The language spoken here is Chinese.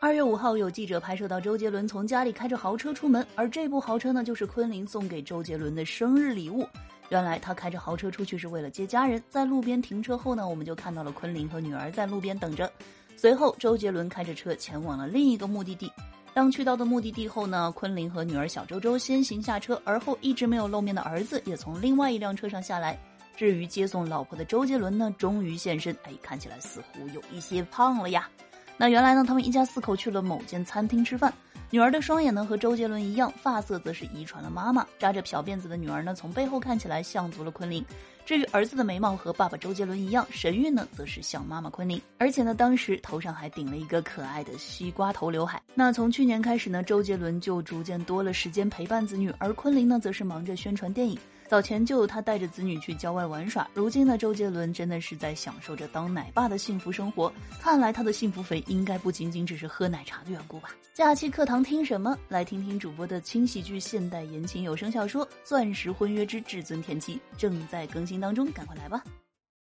二月五号，有记者拍摄到周杰伦从家里开着豪车出门，而这部豪车呢，就是昆凌送给周杰伦的生日礼物。原来他开着豪车出去是为了接家人，在路边停车后呢，我们就看到了昆凌和女儿在路边等着。随后，周杰伦开着车前往了另一个目的地。当去到的目的地后呢，昆凌和女儿小周周先行下车，而后一直没有露面的儿子也从另外一辆车上下来。至于接送老婆的周杰伦呢，终于现身，哎，看起来似乎有一些胖了呀。那原来呢，他们一家四口去了某间餐厅吃饭。女儿的双眼呢和周杰伦一样，发色则是遗传了妈妈。扎着小辫子的女儿呢，从背后看起来像足了昆凌。至于儿子的眉毛和爸爸周杰伦一样，神韵呢则是像妈妈昆凌。而且呢，当时头上还顶了一个可爱的西瓜头刘海。那从去年开始呢，周杰伦就逐渐多了时间陪伴子女，而昆凌呢，则是忙着宣传电影。早前就有他带着子女去郊外玩耍，如今呢，周杰伦真的是在享受着当奶爸的幸福生活。看来他的幸福肥应该不仅仅只是喝奶茶的缘故吧？假期课堂听什么？来听听主播的轻喜剧现代言情有声小说《钻石婚约之至尊天妻》，正在更新当中，赶快来吧！